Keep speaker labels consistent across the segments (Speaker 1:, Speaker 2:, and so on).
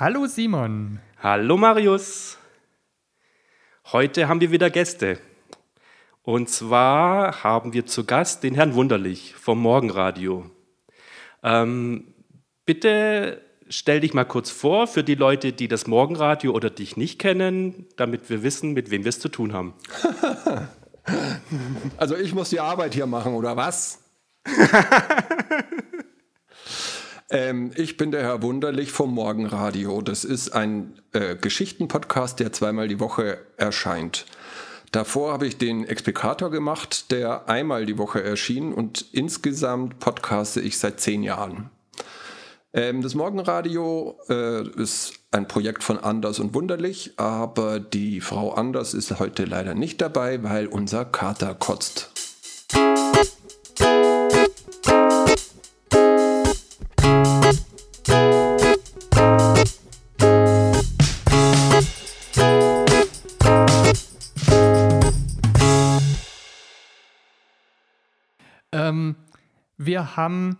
Speaker 1: Hallo Simon.
Speaker 2: Hallo Marius. Heute haben wir wieder Gäste. Und zwar haben wir zu Gast den Herrn Wunderlich vom Morgenradio. Ähm, bitte stell dich mal kurz vor für die Leute, die das Morgenradio oder dich nicht kennen, damit wir wissen, mit wem wir es zu tun haben.
Speaker 3: also ich muss die Arbeit hier machen, oder was? ähm, ich bin der Herr Wunderlich vom Morgenradio. Das ist ein äh, Geschichtenpodcast, der zweimal die Woche erscheint. Davor habe ich den Explikator gemacht, der einmal die Woche erschien und insgesamt podcaste ich seit zehn Jahren. Ähm, das Morgenradio äh, ist ein Projekt von Anders und Wunderlich, aber die Frau Anders ist heute leider nicht dabei, weil unser Kater kotzt.
Speaker 1: Ähm, wir haben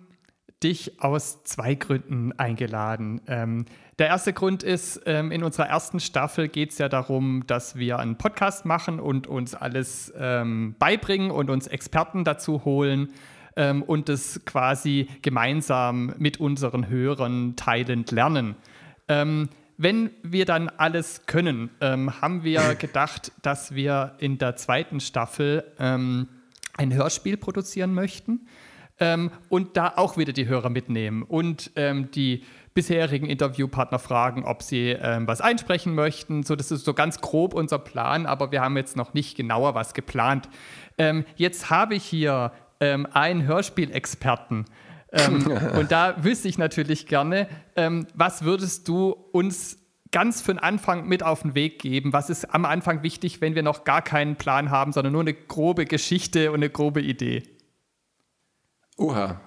Speaker 1: dich aus zwei Gründen eingeladen. Ähm, der erste Grund ist, ähm, in unserer ersten Staffel geht es ja darum, dass wir einen Podcast machen und uns alles ähm, beibringen und uns Experten dazu holen ähm, und es quasi gemeinsam mit unseren Hörern teilend lernen. Ähm, wenn wir dann alles können, ähm, haben wir gedacht, dass wir in der zweiten Staffel ein Hörspiel produzieren möchten ähm, und da auch wieder die Hörer mitnehmen und ähm, die bisherigen Interviewpartner fragen, ob sie ähm, was einsprechen möchten. So, das ist so ganz grob unser Plan, aber wir haben jetzt noch nicht genauer was geplant. Ähm, jetzt habe ich hier ähm, einen Hörspielexperten. Ähm, und da wüsste ich natürlich gerne, was würdest du uns ganz für den Anfang mit auf den Weg geben? Was ist am Anfang wichtig, wenn wir noch gar keinen Plan haben, sondern nur eine grobe Geschichte und eine grobe Idee?
Speaker 3: Oha.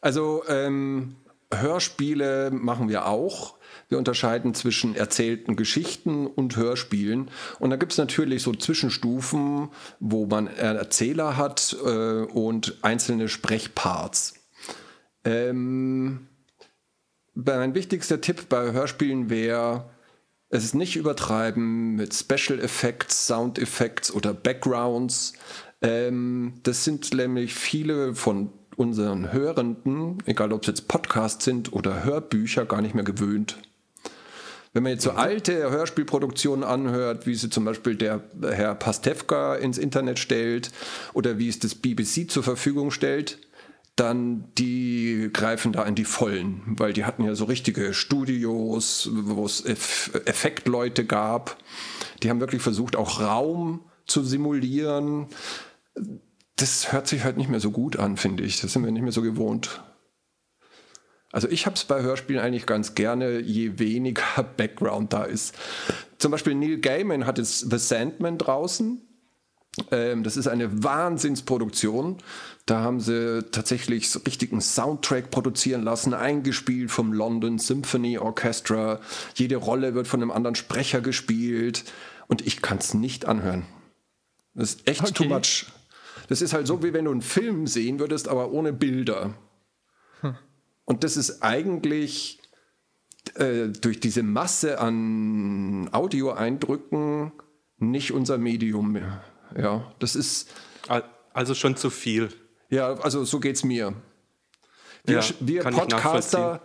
Speaker 3: Also ähm, Hörspiele machen wir auch. Wir unterscheiden zwischen erzählten Geschichten und Hörspielen. Und da gibt es natürlich so Zwischenstufen, wo man Erzähler hat äh, und einzelne Sprechparts. Ähm, mein wichtigster Tipp bei Hörspielen wäre, es ist nicht übertreiben mit Special Effects, Sound Effects oder Backgrounds. Ähm, das sind nämlich viele von unseren Hörenden, egal ob es jetzt Podcasts sind oder Hörbücher, gar nicht mehr gewöhnt. Wenn man jetzt so alte Hörspielproduktionen anhört, wie sie zum Beispiel der Herr Pastewka ins Internet stellt oder wie es das BBC zur Verfügung stellt, dann die greifen da in die Vollen, weil die hatten ja so richtige Studios, wo es Effektleute gab. Die haben wirklich versucht, auch Raum zu simulieren das hört sich halt nicht mehr so gut an, finde ich. Das sind wir nicht mehr so gewohnt. Also ich habe es bei Hörspielen eigentlich ganz gerne, je weniger Background da ist. Zum Beispiel Neil Gaiman hat jetzt The Sandman draußen. Ähm, das ist eine Wahnsinnsproduktion. Da haben sie tatsächlich so richtigen Soundtrack produzieren lassen, eingespielt vom London Symphony Orchestra. Jede Rolle wird von einem anderen Sprecher gespielt. Und ich kann es nicht anhören. Das ist echt okay. too much. Das ist halt so, wie wenn du einen Film sehen würdest, aber ohne Bilder. Hm. Und das ist eigentlich äh, durch diese Masse an Audioeindrücken nicht unser Medium mehr. Ja, das ist.
Speaker 2: Also schon zu viel.
Speaker 3: Ja, also so geht es mir. Wir, ja, wir Podcaster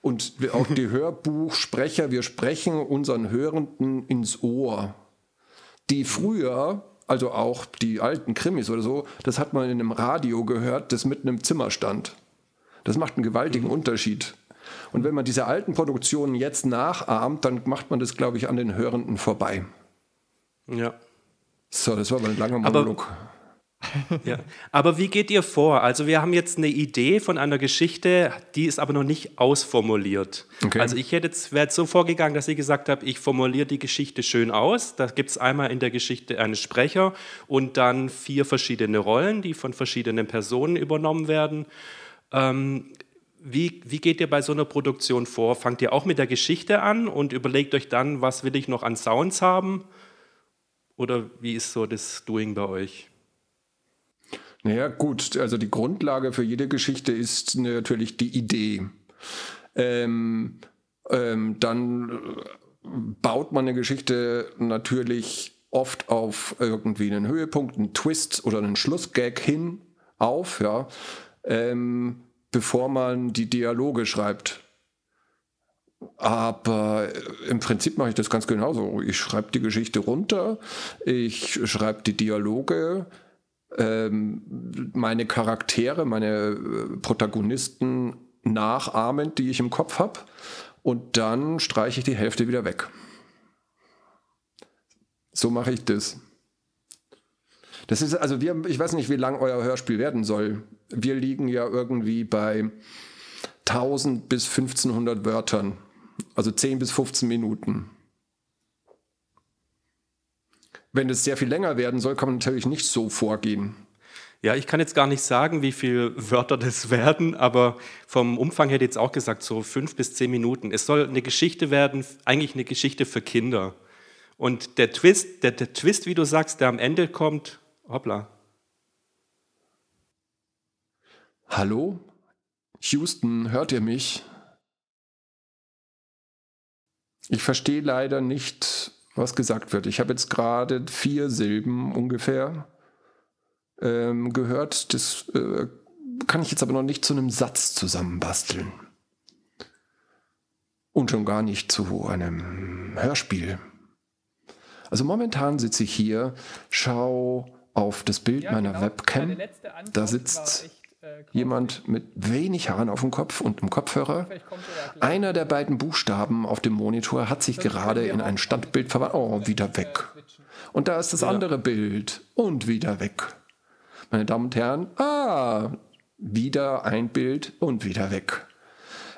Speaker 3: und auch die Hörbuchsprecher, wir sprechen unseren Hörenden ins Ohr, die früher also auch die alten Krimis oder so, das hat man in einem Radio gehört, das mitten im Zimmer stand. Das macht einen gewaltigen mhm. Unterschied. Und wenn man diese alten Produktionen jetzt nachahmt, dann macht man das, glaube ich, an den Hörenden vorbei.
Speaker 2: Ja.
Speaker 3: So, das war mal ein langer Monolog. Aber
Speaker 2: ja. Aber wie geht ihr vor? Also wir haben jetzt eine Idee von einer Geschichte, die ist aber noch nicht ausformuliert. Okay. Also ich hätte jetzt, wäre jetzt so vorgegangen, dass ich gesagt habe, ich formuliere die Geschichte schön aus. Da gibt es einmal in der Geschichte einen Sprecher und dann vier verschiedene Rollen, die von verschiedenen Personen übernommen werden. Ähm, wie, wie geht ihr bei so einer Produktion vor? Fangt ihr auch mit der Geschichte an und überlegt euch dann, was will ich noch an Sounds haben? Oder wie ist so das Doing bei euch?
Speaker 3: Naja, gut, also die Grundlage für jede Geschichte ist natürlich die Idee. Ähm, Ähm, dann äh, baut man eine Geschichte natürlich oft auf irgendwie einen Höhepunkt, einen Twist oder einen Schlussgag hin auf, ja, ähm, bevor man die Dialoge schreibt. Aber im Prinzip mache ich das ganz genauso. Ich schreibe die Geschichte runter, ich schreibe die Dialoge, ähm, meine Charaktere, meine äh, Protagonisten nachahmend, die ich im Kopf habe. Und dann streiche ich die Hälfte wieder weg. So mache ich das. Das ist also, wir, ich weiß nicht, wie lang euer Hörspiel werden soll. Wir liegen ja irgendwie bei 1000 bis 1500 Wörtern. Also 10 bis 15 Minuten. Wenn es sehr viel länger werden soll, kann man natürlich nicht so vorgehen.
Speaker 2: Ja, ich kann jetzt gar nicht sagen, wie viele Wörter das werden, aber vom Umfang hätte ich jetzt auch gesagt, so fünf bis zehn Minuten. Es soll eine Geschichte werden, eigentlich eine Geschichte für Kinder. Und der Twist, der, der Twist, wie du sagst, der am Ende kommt, hoppla.
Speaker 3: Hallo? Houston, hört ihr mich? Ich verstehe leider nicht, was gesagt wird. Ich habe jetzt gerade vier Silben ungefähr ähm, gehört. Das äh, kann ich jetzt aber noch nicht zu einem Satz zusammenbasteln. Und schon gar nicht zu einem Hörspiel. Also momentan sitze ich hier, schau auf das Bild ja, meiner genau. Webcam. Da sitzt jemand mit wenig Haaren auf dem Kopf und einem Kopfhörer. Einer der beiden Buchstaben auf dem Monitor hat sich gerade in ein Standbild verwandelt. Oh, wieder weg. Und da ist das andere Bild und wieder weg. Meine Damen und Herren, ah, wieder ein Bild und wieder weg.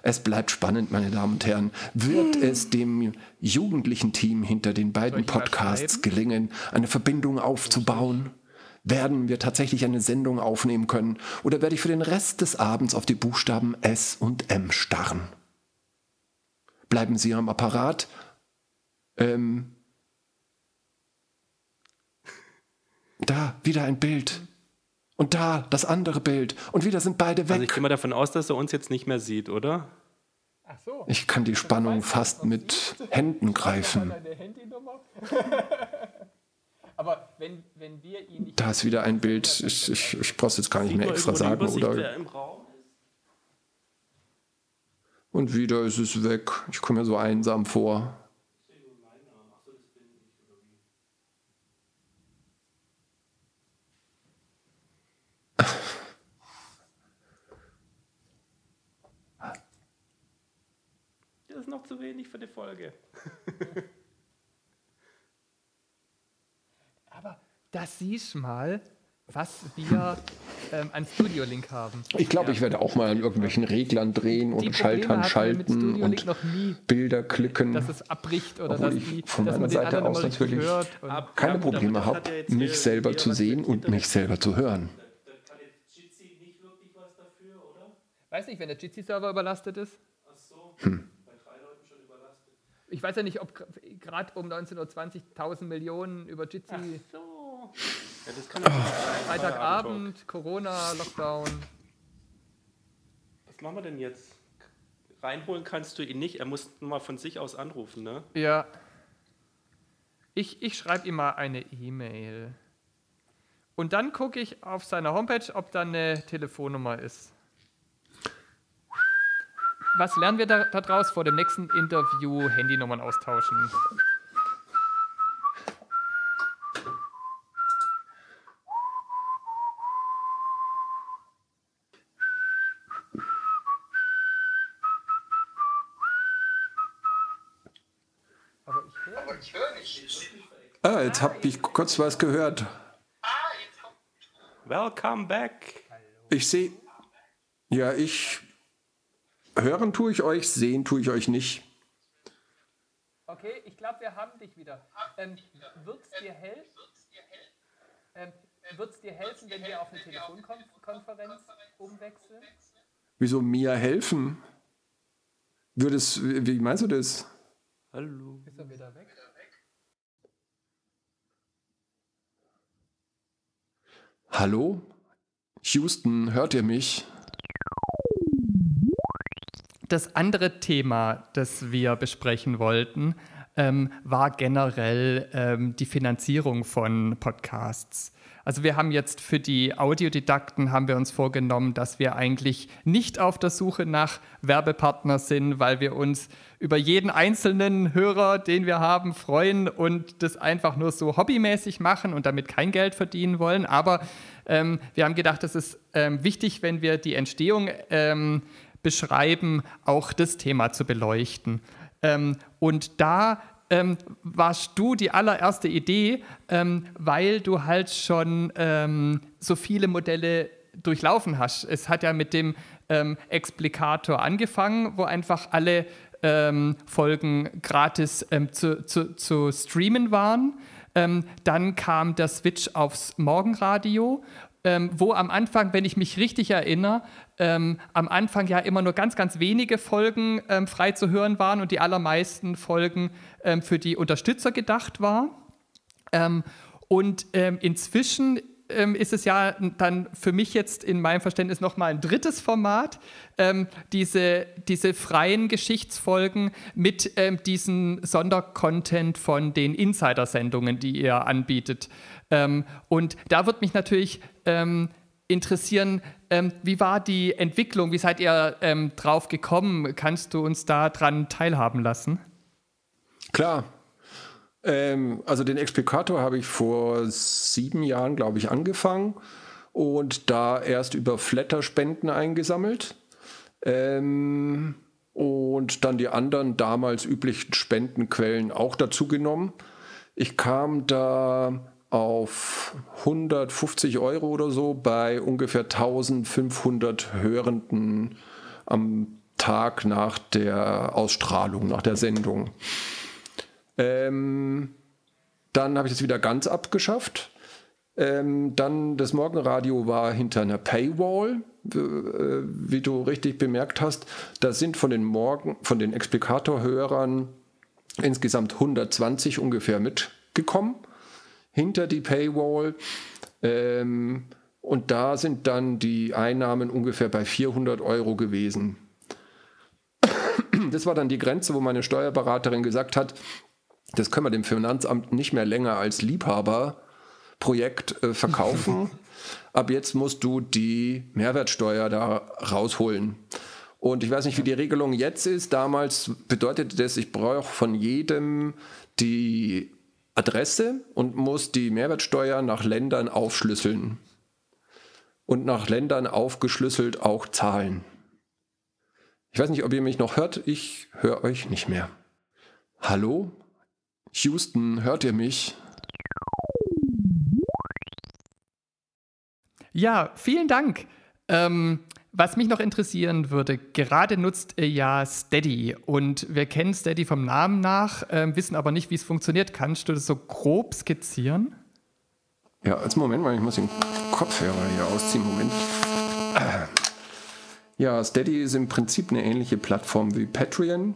Speaker 3: Es bleibt spannend, meine Damen und Herren. Wird hm. es dem jugendlichen Team hinter den beiden Podcasts gelingen, eine Verbindung aufzubauen? Werden wir tatsächlich eine Sendung aufnehmen können oder werde ich für den Rest des Abends auf die Buchstaben S und M starren? Bleiben Sie am Apparat. Ähm, da, wieder ein Bild. Und da, das andere Bild. Und wieder sind beide weg. Also
Speaker 2: ich gehe mal davon aus, dass er uns jetzt nicht mehr sieht, oder?
Speaker 3: Ach so. Ich kann die Spannung fast mit Händen greifen. Aber wenn, wenn wir ihn nicht. Da ist wieder ein Bild. Ich, ich, ich brauche es jetzt gar nicht mehr extra sagen, oder? Und wieder ist es weg. Ich komme mir so einsam vor.
Speaker 2: Das ist noch zu wenig für die Folge.
Speaker 1: Aber das siehst mal, was wir ähm, an Studio Link haben.
Speaker 3: Ich glaube, ja. ich werde auch mal an irgendwelchen Reglern drehen und Schaltern schalten und Bilder klicken.
Speaker 1: Dass es abbricht oder dass
Speaker 3: ich die, von meiner Seite aus natürlich keine Probleme habe, mich selber zu sehen und mich selber zu hören.
Speaker 1: Weiß nicht, wenn der Jitsi-Server überlastet ist. Ach so. Hm ich weiß ja nicht, ob gerade um 19.20 Uhr 1000 Millionen über Jitsi. Ach so. Ja, das kann oh. Freitagabend, Corona, Lockdown.
Speaker 2: Was machen wir denn jetzt? Reinholen kannst du ihn nicht, er muss mal von sich aus anrufen, ne?
Speaker 1: Ja. Ich, ich schreibe ihm mal eine E-Mail. Und dann gucke ich auf seiner Homepage, ob da eine Telefonnummer ist was lernen wir da, daraus vor dem nächsten Interview? Handynummern austauschen.
Speaker 3: Aber ich höre Aber ich hör nicht. Ah, jetzt habe ich kurz was gehört.
Speaker 2: Welcome back.
Speaker 3: Ich sehe. Ja, ich Hören tue ich euch, sehen tue ich euch nicht.
Speaker 1: Okay, ich glaube, wir haben dich wieder. Ähm, Wird es dir, hel ähm, dir helfen, wenn wir auf eine Telefonkonferenz umwechseln?
Speaker 3: Wieso mir helfen? Würdest, wie meinst du das?
Speaker 1: Hallo. Ist er wieder weg?
Speaker 3: Hallo? Houston, hört ihr mich?
Speaker 1: das andere Thema, das wir besprechen wollten, ähm, war generell ähm, die Finanzierung von Podcasts. Also wir haben jetzt für die Audiodidakten haben wir uns vorgenommen, dass wir eigentlich nicht auf der Suche nach Werbepartner sind, weil wir uns über jeden einzelnen Hörer, den wir haben, freuen und das einfach nur so hobbymäßig machen und damit kein Geld verdienen wollen. Aber ähm, wir haben gedacht, es ist ähm, wichtig, wenn wir die Entstehung ähm, beschreiben, auch das Thema zu beleuchten. Ähm, und da ähm, warst du die allererste Idee, ähm, weil du halt schon ähm, so viele Modelle durchlaufen hast. Es hat ja mit dem ähm, Explikator angefangen, wo einfach alle ähm, Folgen gratis ähm, zu, zu, zu, streamen waren. dann kam der Switch aufs Morgenradio ähm, wo am Anfang, wenn ich mich richtig erinnere, ähm, am Anfang ja immer nur ganz, ganz wenige Folgen ähm, frei zu hören waren und die allermeisten Folgen ähm, für die Unterstützer gedacht waren. Ähm, und ähm, inzwischen ist es ja dann für mich jetzt in meinem Verständnis nochmal ein drittes Format, diese, diese freien Geschichtsfolgen mit diesem Sondercontent von den Insider-Sendungen, die ihr anbietet. Ähm, und da wird mich natürlich ähm, interessieren, ähm, wie war die Entwicklung? Wie seid ihr ähm, drauf gekommen? Kannst du uns daran teilhaben lassen?
Speaker 3: Klar. Ähm, also den Explikator habe ich vor sieben Jahren, glaube ich, angefangen und da erst über Flatter-Spenden eingesammelt. Ähm, und dann die anderen damals üblichen Spendenquellen auch dazu genommen. Ich kam da auf 150 Euro oder so bei ungefähr 1500 Hörenden am Tag nach der Ausstrahlung, nach der Sendung. Ähm, dann habe ich das wieder ganz abgeschafft. Ähm, dann das Morgenradio war hinter einer Paywall, äh, wie du richtig bemerkt hast. Da sind von den Morgen, von den Explikatorhörern insgesamt 120 ungefähr mitgekommen hinter die Paywall. Ähm, und da sind dann die Einnahmen ungefähr bei 400 Euro gewesen. Das war dann die Grenze, wo meine Steuerberaterin gesagt hat, das können wir dem Finanzamt nicht mehr länger als Liebhaberprojekt äh, verkaufen. Ab jetzt musst du die Mehrwertsteuer da rausholen. Und ich weiß nicht, wie die Regelung jetzt ist. Damals bedeutete das, ich brauche von jedem die Adresse und muss die Mehrwertsteuer nach Ländern aufschlüsseln. Und nach Ländern aufgeschlüsselt auch zahlen. Ich weiß nicht, ob ihr mich noch hört. Ich höre euch nicht mehr. Hallo? Houston, hört ihr mich?
Speaker 1: Ja, vielen Dank. Ähm, was mich noch interessieren würde, gerade nutzt ihr ja Steady und wir kennen Steady vom Namen nach, äh, wissen aber nicht, wie es funktioniert. Kannst du das so grob skizzieren?
Speaker 3: Ja, als Moment mal, ich muss den Kopfhörer hier ausziehen. Moment. Ja, Steady ist im Prinzip eine ähnliche Plattform wie Patreon.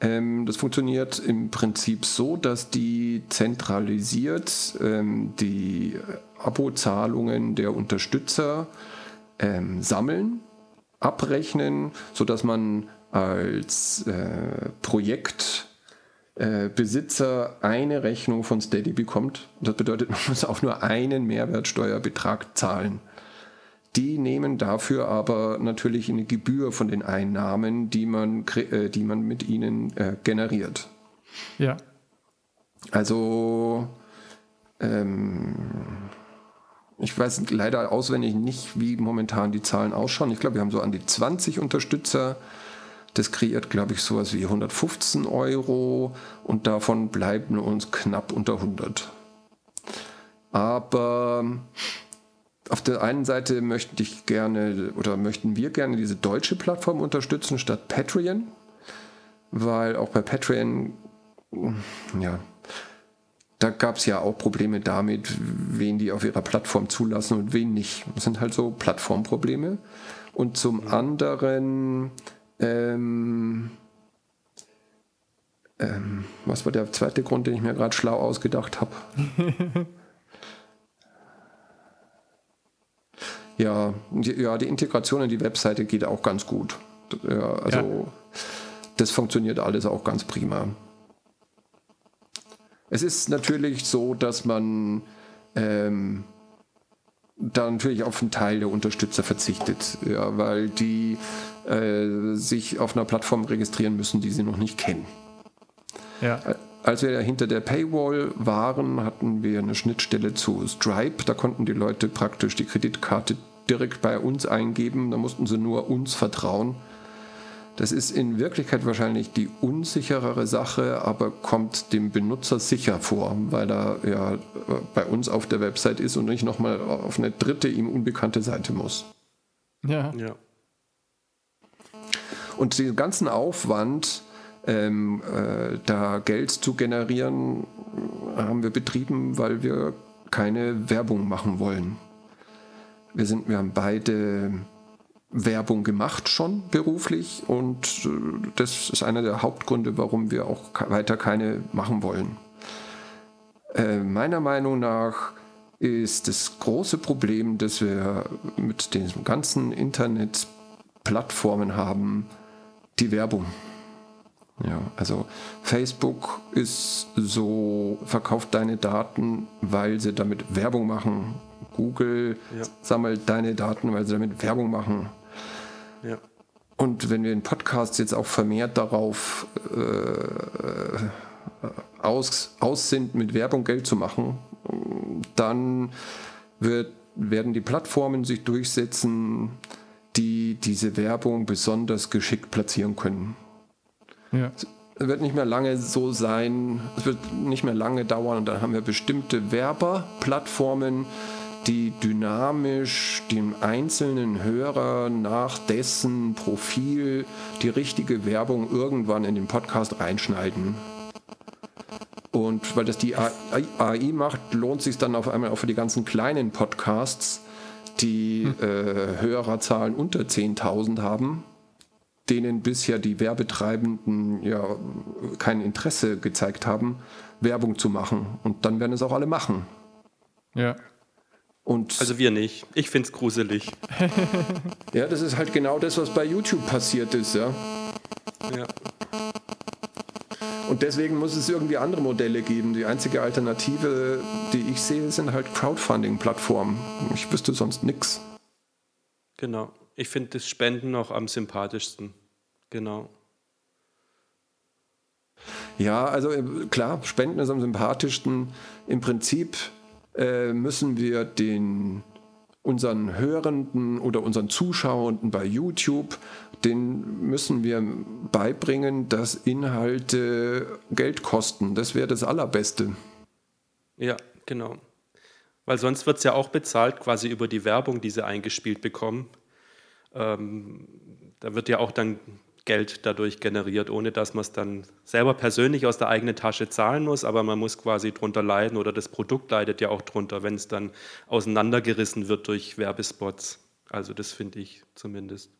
Speaker 3: Ähm, das funktioniert im Prinzip so, dass die zentralisiert ähm, die Abozahlungen der Unterstützer ähm, sammeln abrechnen, sodass man als äh, Projektbesitzer äh, eine Rechnung von Steady bekommt. Das bedeutet, man muss auch nur einen Mehrwertsteuerbetrag zahlen. Die nehmen dafür aber natürlich eine Gebühr von den Einnahmen, die man, äh, die man mit ihnen äh, generiert.
Speaker 1: Ja.
Speaker 3: Also ähm, ich weiß leider auswendig nicht, wie momentan die Zahlen ausschauen. Ich glaube, wir haben so an die 20 Unterstützer. Das kreiert, glaube ich, sowas wie 115 Euro und davon bleiben uns knapp unter 100. Aber auf der einen Seite möchte ich gerne oder möchten wir gerne diese deutsche Plattform unterstützen statt Patreon, weil auch bei Patreon ja, da gab es ja auch Probleme damit, wen die auf ihrer Plattform zulassen und wen nicht. Das sind halt so Plattformprobleme. Und zum anderen, ähm, ähm, was war der zweite Grund, den ich mir gerade schlau ausgedacht habe? ja, die, ja, die Integration in die Webseite geht auch ganz gut. Ja, also Das funktioniert alles auch ganz prima. Es ist natürlich so, dass man ähm, da natürlich auf einen Teil der Unterstützer verzichtet, ja, weil die äh, sich auf einer Plattform registrieren müssen, die sie noch nicht kennen. Ja. Als wir hinter der Paywall waren, hatten wir eine Schnittstelle zu Stripe. Da konnten die Leute praktisch die Kreditkarte direkt bei uns eingeben. Da mussten sie nur uns vertrauen. Das ist in Wirklichkeit wahrscheinlich die unsicherere Sache, aber kommt dem Benutzer sicher vor, weil er ja bei uns auf der Website ist und nicht nochmal auf eine dritte ihm unbekannte Seite muss.
Speaker 1: Ja. ja.
Speaker 3: Und den ganzen Aufwand, ähm, äh, da Geld zu generieren, haben wir betrieben, weil wir keine Werbung machen wollen. Wir, sind, wir haben beide Werbung gemacht schon beruflich und äh, das ist einer der Hauptgründe, warum wir auch weiter keine machen wollen. Äh, meiner Meinung nach ist das große Problem, dass wir mit den ganzen Internetplattformen haben, die Werbung. Ja, also Facebook ist so, verkauft deine Daten, weil sie damit Werbung machen. Google ja. sammelt deine Daten, weil sie damit Werbung machen. Ja. Und wenn wir in Podcasts jetzt auch vermehrt darauf äh, aus, aus sind, mit Werbung Geld zu machen, dann wird, werden die Plattformen sich durchsetzen, die diese Werbung besonders geschickt platzieren können. Ja. Es wird nicht mehr lange so sein, es wird nicht mehr lange dauern und dann haben wir bestimmte Werberplattformen, die dynamisch dem einzelnen Hörer nach dessen Profil die richtige Werbung irgendwann in den Podcast reinschneiden. Und weil das die AI macht, lohnt sich dann auf einmal auch für die ganzen kleinen Podcasts, die hm. äh, Hörerzahlen unter 10.000 haben, denen bisher die Werbetreibenden ja kein Interesse gezeigt haben, Werbung zu machen. Und dann werden es auch alle machen.
Speaker 1: Ja.
Speaker 2: Und also wir nicht. Ich finde es gruselig.
Speaker 3: ja, das ist halt genau das, was bei YouTube passiert ist, ja. Ja. Und deswegen muss es irgendwie andere Modelle geben. Die einzige Alternative, die ich sehe, sind halt Crowdfunding-Plattformen. Ich wüsste sonst nichts.
Speaker 2: Genau. Ich finde das Spenden noch am sympathischsten. Genau.
Speaker 3: Ja, also äh, klar, Spenden ist am sympathischsten. Im Prinzip äh, müssen wir den unseren Hörenden oder unseren Zuschauenden bei YouTube, den müssen wir beibringen, dass Inhalte Geld kosten. Das wäre das Allerbeste.
Speaker 2: Ja, genau. Weil sonst wird es ja auch bezahlt, quasi über die Werbung, die sie eingespielt bekommen. Ähm, da wird ja auch dann Geld dadurch generiert, ohne dass man es dann selber persönlich aus der eigenen Tasche zahlen muss, aber man muss quasi drunter leiden oder das Produkt leidet ja auch drunter, wenn es dann auseinandergerissen wird durch Werbespots. Also das finde ich zumindest.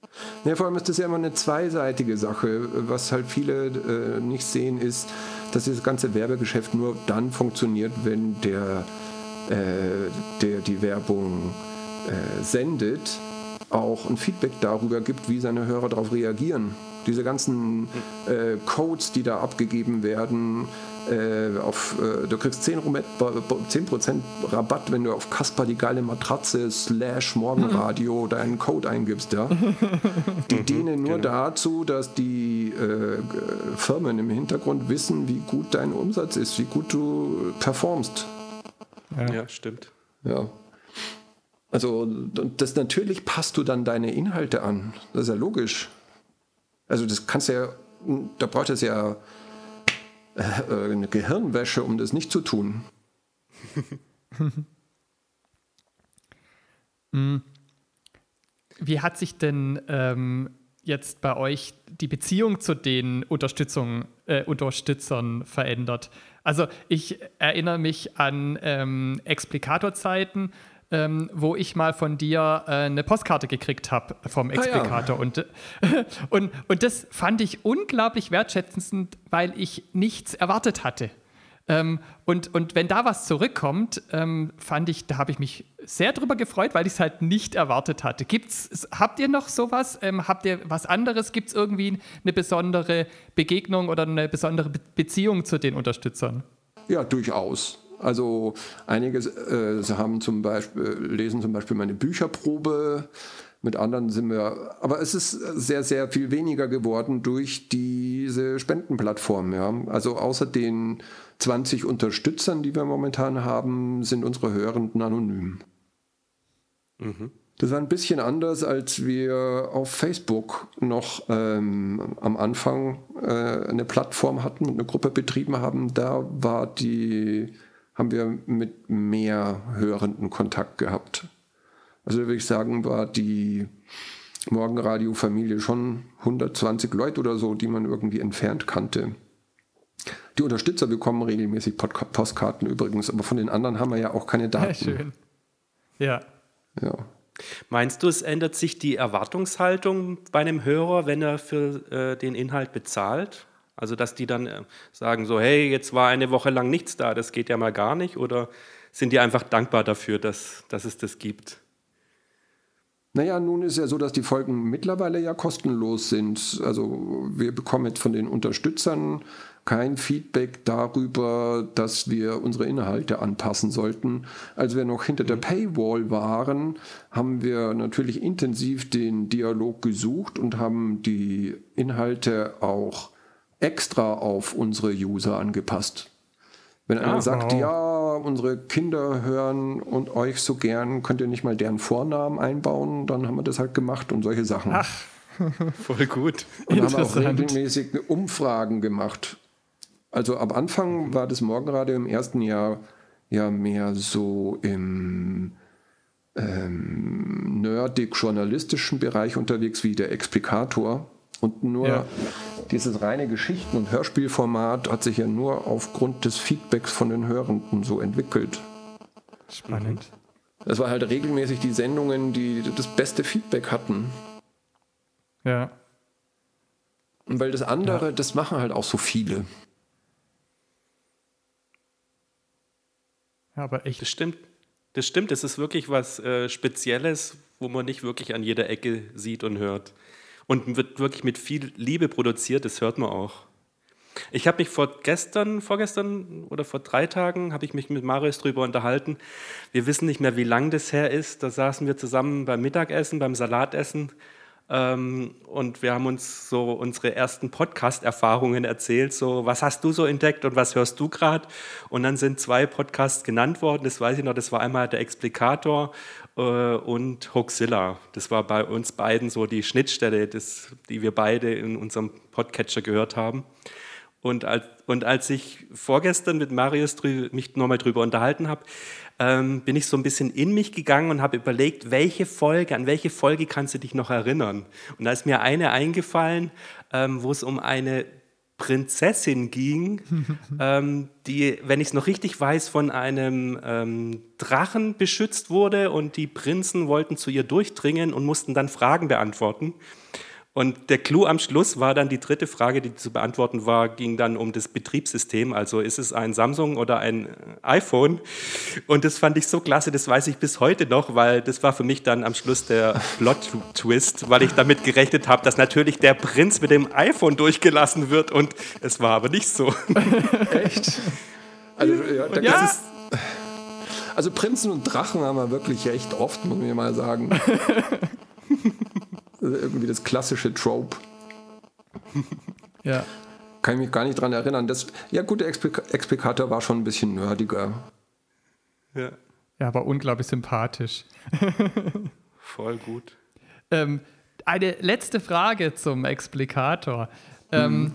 Speaker 3: Ja, vor allem ist das ja immer eine zweiseitige Sache. Was halt viele äh, nicht sehen, ist, dass dieses ganze Werbegeschäft nur dann funktioniert, wenn der, äh, der die Werbung äh, sendet, auch ein Feedback darüber gibt, wie seine Hörer darauf reagieren. Diese ganzen äh, Codes, die da abgegeben werden, äh, auf, äh, du kriegst 10%, 10 Rabatt, wenn du auf Kasper die geile Matratze slash Morgenradio mhm. deinen Code eingibst. Ja? Die dienen nur genau. dazu, dass die äh, Firmen im Hintergrund wissen, wie gut dein Umsatz ist, wie gut du performst.
Speaker 2: Ja, ja stimmt.
Speaker 3: Ja. Also das natürlich passt du dann deine Inhalte an. Das ist ja logisch. Also das kannst du ja, da braucht es ja äh, eine Gehirnwäsche, um das nicht zu tun.
Speaker 1: Hm. Wie hat sich denn ähm, jetzt bei euch die Beziehung zu den äh, Unterstützern verändert? Also ich erinnere mich an ähm, Explikatorzeiten, ähm, wo ich mal von dir äh, eine Postkarte gekriegt habe vom Explikator. Ah, ja. und, und, und das fand ich unglaublich wertschätzend, weil ich nichts erwartet hatte. Ähm, und, und wenn da was zurückkommt, ähm, fand ich, da habe ich mich sehr drüber gefreut, weil ich es halt nicht erwartet hatte. Gibt's, habt ihr noch sowas? Ähm, habt ihr was anderes? Gibt es irgendwie eine besondere Begegnung oder eine besondere Be Beziehung zu den Unterstützern?
Speaker 3: Ja, durchaus. Also einige äh, haben zum Beispiel, lesen zum Beispiel meine Bücherprobe, mit anderen sind wir, aber es ist sehr, sehr viel weniger geworden durch diese Spendenplattform. Ja. Also außer den 20 Unterstützern, die wir momentan haben, sind unsere Hörenden anonym. Mhm. Das war ein bisschen anders, als wir auf Facebook noch ähm, am Anfang äh, eine Plattform hatten und eine Gruppe betrieben haben. Da war die, haben wir mit mehr Hörenden Kontakt gehabt. Also würde ich sagen, war die Morgenradio-Familie schon 120 Leute oder so, die man irgendwie entfernt kannte. Die Unterstützer bekommen regelmäßig Postkarten übrigens, aber von den anderen haben wir ja auch keine Daten. Ja, schön.
Speaker 1: Ja.
Speaker 2: Ja. Meinst du, es ändert sich die Erwartungshaltung bei einem Hörer, wenn er für äh, den Inhalt bezahlt? Also, dass die dann äh, sagen so, hey, jetzt war eine Woche lang nichts da, das geht ja mal gar nicht? Oder sind die einfach dankbar dafür, dass, dass es das gibt?
Speaker 3: Naja, nun ist ja so, dass die Folgen mittlerweile ja kostenlos sind. Also wir bekommen jetzt von den Unterstützern kein Feedback darüber, dass wir unsere Inhalte anpassen sollten. Als wir noch hinter der mhm. Paywall waren, haben wir natürlich intensiv den Dialog gesucht und haben die Inhalte auch extra auf unsere User angepasst. Wenn einer ja, sagt, wow. ja, unsere Kinder hören und euch so gern, könnt ihr nicht mal deren Vornamen einbauen, dann haben wir das halt gemacht und solche Sachen.
Speaker 1: Ach, voll gut.
Speaker 3: Und haben auch regelmäßig Umfragen gemacht. Also am Anfang war das Morgenradio im ersten Jahr ja mehr so im ähm, nerdig-journalistischen Bereich unterwegs wie der Explikator. Und nur ja. dieses reine Geschichten- und Hörspielformat hat sich ja nur aufgrund des Feedbacks von den Hörenden so entwickelt.
Speaker 1: Spannend.
Speaker 3: Das war halt regelmäßig die Sendungen, die das beste Feedback hatten.
Speaker 1: Ja.
Speaker 3: Und weil das andere, ja. das machen halt auch so viele.
Speaker 2: Ja, aber echt. Das stimmt. Das stimmt, es ist wirklich was äh, Spezielles, wo man nicht wirklich an jeder Ecke sieht und hört. Und wird wirklich mit viel Liebe produziert, das hört man auch. Ich habe mich vor gestern, vorgestern oder vor drei Tagen, habe ich mich mit Marius darüber unterhalten. Wir wissen nicht mehr, wie lang das her ist. Da saßen wir zusammen beim Mittagessen, beim Salatessen ähm, und wir haben uns so unsere ersten Podcast-Erfahrungen erzählt. So, was hast du so entdeckt und was hörst du gerade? Und dann sind zwei Podcasts genannt worden. Das weiß ich noch. Das war einmal der Explikator äh, und Hoaxilla. Das war bei uns beiden so die Schnittstelle, das, die wir beide in unserem Podcatcher gehört haben. Und als, und als ich vorgestern mit Marius drü mich nochmal drüber unterhalten habe, ähm, bin ich so ein bisschen in mich gegangen und habe überlegt, welche Folge, an welche Folge kannst du dich noch erinnern? Und da ist mir eine eingefallen, ähm, wo es um eine Prinzessin ging, ähm, die, wenn ich es noch richtig weiß, von einem ähm, Drachen beschützt wurde und die Prinzen wollten zu ihr durchdringen und mussten dann Fragen beantworten. Und der Clou am Schluss war dann die dritte Frage, die zu beantworten war, ging dann um das Betriebssystem. Also ist es ein Samsung oder ein iPhone? Und das fand ich so klasse, das weiß ich bis heute noch, weil das war für mich dann am Schluss der Plot-Twist, weil ich damit gerechnet habe, dass natürlich der Prinz mit dem iPhone durchgelassen wird und es war aber nicht so.
Speaker 3: Echt? Also, ja, ja. Ist, also Prinzen und Drachen haben wir wirklich echt oft, muss ich mal sagen. irgendwie das klassische Trope.
Speaker 1: ja.
Speaker 3: Kann ich mich gar nicht dran erinnern. Das, ja, gut, der Explikator war schon ein bisschen nerdiger.
Speaker 1: Ja. Ja, aber unglaublich sympathisch.
Speaker 2: Voll gut.
Speaker 1: Ähm, eine letzte Frage zum Explikator. Ähm, mhm.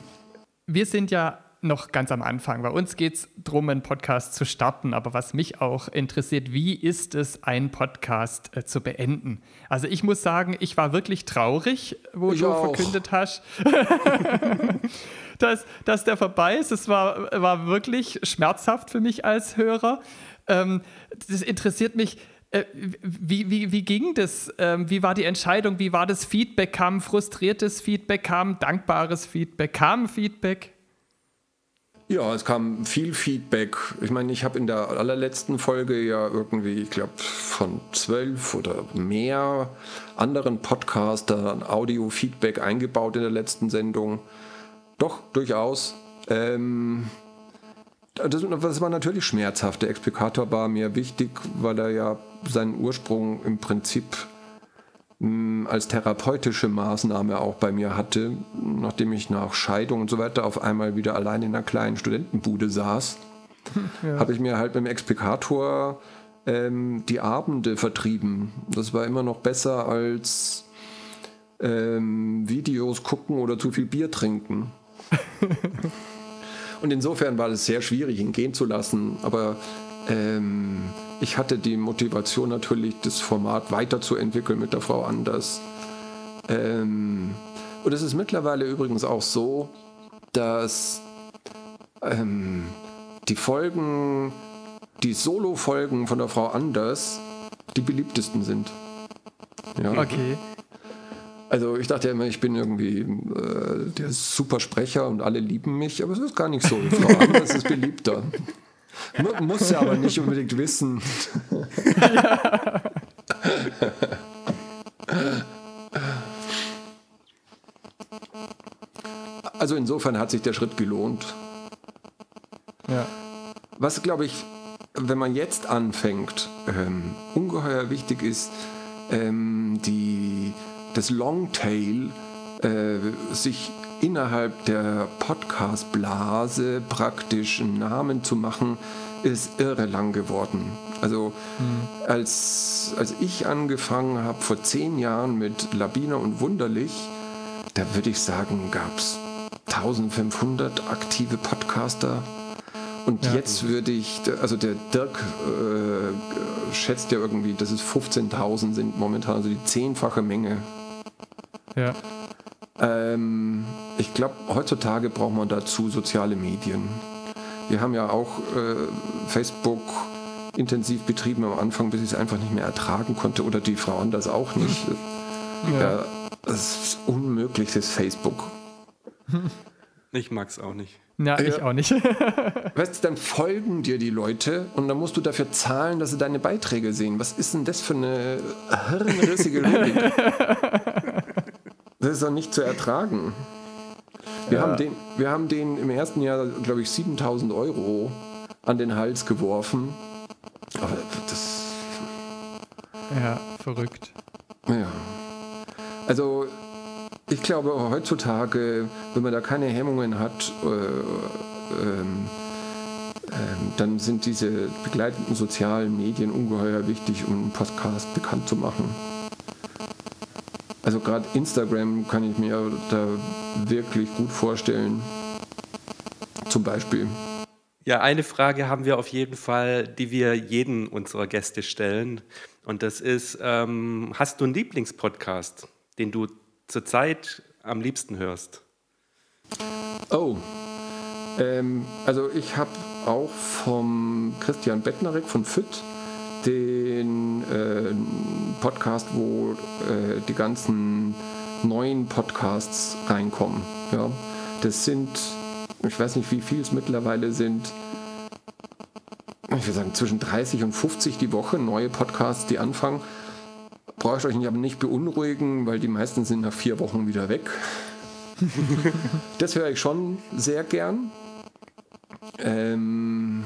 Speaker 1: Wir sind ja noch ganz am Anfang. Bei uns geht es darum, einen Podcast zu starten. Aber was mich auch interessiert, wie ist es, einen Podcast äh, zu beenden? Also ich muss sagen, ich war wirklich traurig, wo ich du auch. verkündet hast, dass, dass der vorbei ist. Es war, war wirklich schmerzhaft für mich als Hörer. Ähm, das interessiert mich. Äh, wie, wie, wie ging das? Ähm, wie war die Entscheidung? Wie war das Feedback? Kam frustriertes Feedback? Kam dankbares Feedback? Kam Feedback?
Speaker 3: Ja, es kam viel Feedback. Ich meine, ich habe in der allerletzten Folge ja irgendwie, ich glaube, von zwölf oder mehr anderen Podcastern Audio-Feedback eingebaut in der letzten Sendung. Doch, durchaus. Ähm, das, das, war natürlich schmerzhaft. Der Explikator war mir wichtig, weil er ja seinen Ursprung im Prinzip als therapeutische Maßnahme auch bei mir hatte, nachdem ich nach Scheidung und so weiter auf einmal wieder allein in einer kleinen Studentenbude saß, ja. habe ich mir halt mit dem Explikator ähm, die Abende vertrieben. Das war immer noch besser als ähm, Videos gucken oder zu viel Bier trinken. Und insofern war es sehr schwierig, ihn gehen zu lassen. Aber ähm, ich hatte die Motivation natürlich, das Format weiterzuentwickeln mit der Frau Anders. Ähm, und es ist mittlerweile übrigens auch so, dass ähm, die Folgen, die Solo-Folgen von der Frau Anders die beliebtesten sind.
Speaker 1: Ja. Okay.
Speaker 3: Also ich dachte immer, ich bin irgendwie äh, der super Sprecher und alle lieben mich, aber es ist gar nicht so. Frau Anders ist beliebter. Muss ja aber nicht unbedingt wissen. Ja. Also insofern hat sich der Schritt gelohnt.
Speaker 1: Ja.
Speaker 3: Was, glaube ich, wenn man jetzt anfängt, ähm, ungeheuer wichtig ist, ähm, die das Longtail äh, sich innerhalb der Podcast-Blase praktisch einen Namen zu machen, ist irre lang geworden. Also mhm. als, als ich angefangen habe vor zehn Jahren mit Labiner und Wunderlich, da würde ich sagen, gab es 1500 aktive Podcaster. Und ja. jetzt würde ich, also der Dirk äh, schätzt ja irgendwie, dass es 15.000 sind momentan, also die zehnfache Menge.
Speaker 1: Ja.
Speaker 3: Ähm, ich glaube, heutzutage braucht man dazu soziale Medien. Wir haben ja auch äh, Facebook intensiv betrieben am Anfang, bis ich es einfach nicht mehr ertragen konnte oder die Frauen das auch nicht. Ja. ja das ist unmöglich, das Facebook.
Speaker 2: Ich mag es auch nicht.
Speaker 1: Ja, ich auch nicht.
Speaker 3: weißt du, dann folgen dir die Leute und dann musst du dafür zahlen, dass sie deine Beiträge sehen. Was ist denn das für eine hirnrissige Logik? Das ist doch nicht zu ertragen. Wir, ja. haben den, wir haben den im ersten Jahr, glaube ich, 7000 Euro an den Hals geworfen. Aber das.
Speaker 1: Ja, verrückt.
Speaker 3: Ja. Also, ich glaube heutzutage, wenn man da keine Hemmungen hat, äh, ähm, äh, dann sind diese begleitenden sozialen Medien ungeheuer wichtig, um einen Podcast bekannt zu machen. Also gerade Instagram kann ich mir da wirklich gut vorstellen. Zum Beispiel.
Speaker 2: Ja, eine Frage haben wir auf jeden Fall, die wir jeden unserer Gäste stellen. Und das ist, ähm, hast du einen Lieblingspodcast, den du zurzeit am liebsten hörst?
Speaker 3: Oh, ähm, also ich habe auch vom Christian Bettnarek von FIT den äh, Podcast, wo äh, die ganzen neuen Podcasts reinkommen. Ja. Das sind, ich weiß nicht, wie viel es mittlerweile sind. Ich würde sagen, zwischen 30 und 50 die Woche neue Podcasts, die anfangen. Braucht euch aber nicht beunruhigen, weil die meisten sind nach vier Wochen wieder weg. das höre ich schon sehr gern. Ähm,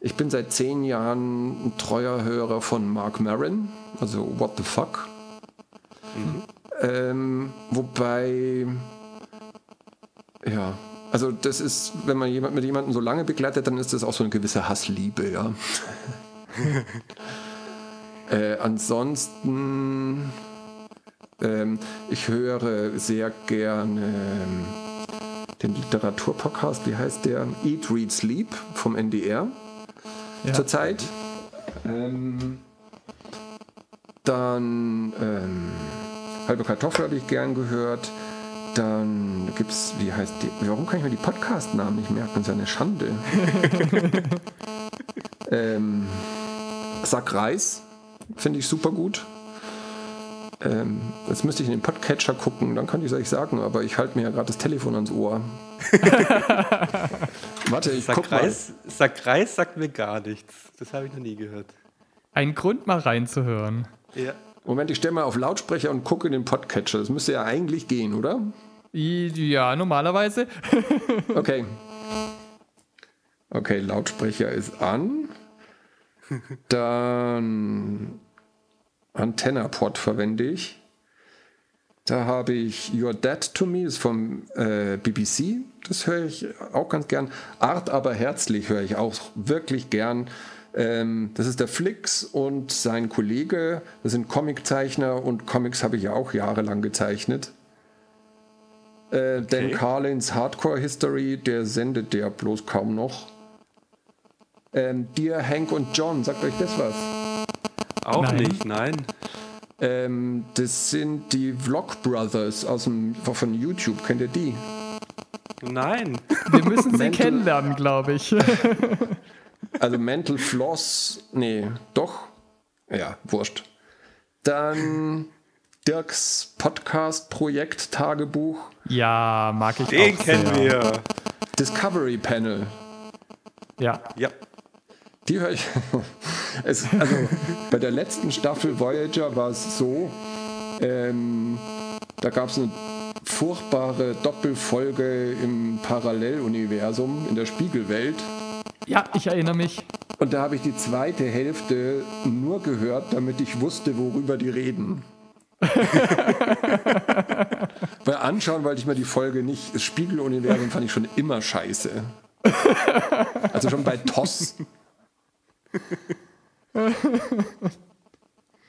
Speaker 3: ich bin seit zehn Jahren ein treuer Hörer von Mark Maron, also What the Fuck. Mhm. Ähm, wobei, ja, also das ist, wenn man jemand mit jemandem so lange begleitet, dann ist das auch so eine gewisse Hassliebe, ja. äh, ansonsten, ähm, ich höre sehr gerne ähm, den Literaturpodcast, wie heißt der? Eat, Read, Sleep vom NDR ja. zurzeit. Ähm, dann ähm, halbe Kartoffel habe ich gern gehört. Dann gibt es, wie heißt die, warum kann ich mir die Podcast-Namen nicht merken? Das ist ja eine Schande. ähm, Sack Reis finde ich super gut. Ähm, jetzt müsste ich in den Podcatcher gucken, dann könnte ich es euch sagen, aber ich halte mir ja gerade das Telefon ans Ohr. Warte, ich guck
Speaker 2: Kreis, mal. Sag sagt mir gar nichts. Das habe ich noch nie gehört.
Speaker 1: Ein Grund mal reinzuhören.
Speaker 3: Ja. Moment, ich stelle mal auf Lautsprecher und gucke in den Podcatcher. Das müsste ja eigentlich gehen, oder?
Speaker 1: Ja, normalerweise.
Speaker 3: okay. Okay, Lautsprecher ist an. Dann Antenna-Pod verwende ich. Da habe ich You're Dead to Me, ist vom äh, BBC. Das höre ich auch ganz gern. Art aber herzlich höre ich auch wirklich gern. Ähm, das ist der Flix und sein Kollege. Das sind Comiczeichner und Comics habe ich ja auch jahrelang gezeichnet. Äh, okay. Dan Carlins Hardcore History, der sendet der bloß kaum noch. Ähm, Dear Hank und John, sagt euch das was?
Speaker 2: Auch nein. nicht, nein.
Speaker 3: Ähm, das sind die Vlog Brothers aus dem, von YouTube. Kennt ihr die?
Speaker 2: Nein.
Speaker 1: Wir müssen sie kennenlernen, glaube ich.
Speaker 3: also Mental Floss, nee, doch. Ja, wurscht. Dann Dirks Podcast-Projekt Tagebuch.
Speaker 1: Ja, mag ich
Speaker 2: Den auch kennen sehr. wir.
Speaker 3: Discovery Panel.
Speaker 1: Ja.
Speaker 2: Ja.
Speaker 3: Die höre ich. es, also bei der letzten Staffel Voyager war es so, ähm, da gab es eine furchtbare Doppelfolge im Paralleluniversum in der Spiegelwelt.
Speaker 1: Ja, ich erinnere mich.
Speaker 3: Und da habe ich die zweite Hälfte nur gehört, damit ich wusste, worüber die reden. Weil anschauen wollte ich mir die Folge nicht. Das Spiegeluniversum fand ich schon immer scheiße. Also schon bei TOS